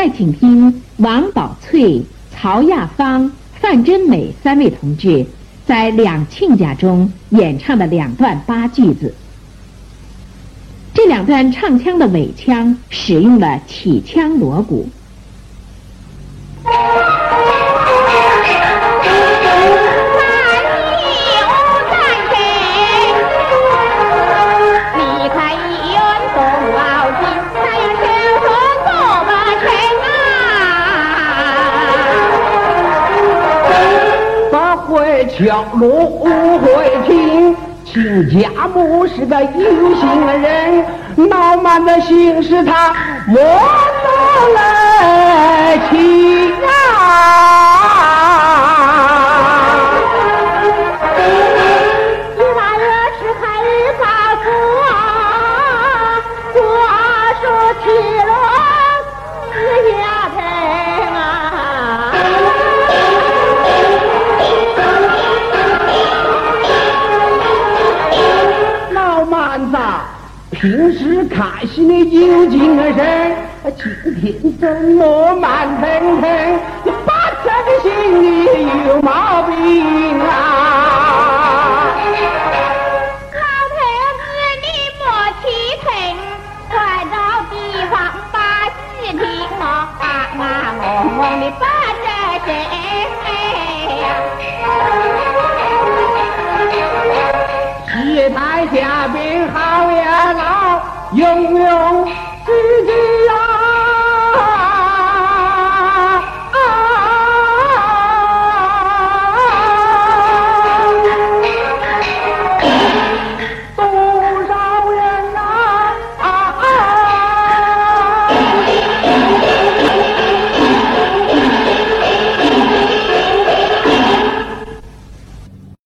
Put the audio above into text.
再请听王宝翠、曹亚芳、范真美三位同志在两亲家中演唱的两段八句子。这两段唱腔的尾腔使用了起腔锣鼓。小路不会听，亲家母是个有心人，闹满的心事他莫能来听啊。平时开心的有精神，今天怎么慢腾腾？把这个心里有毛病啊！老头子，你莫气愤，快到地方把事情啊啊啊！我的把这事。台下宾好，也老英勇。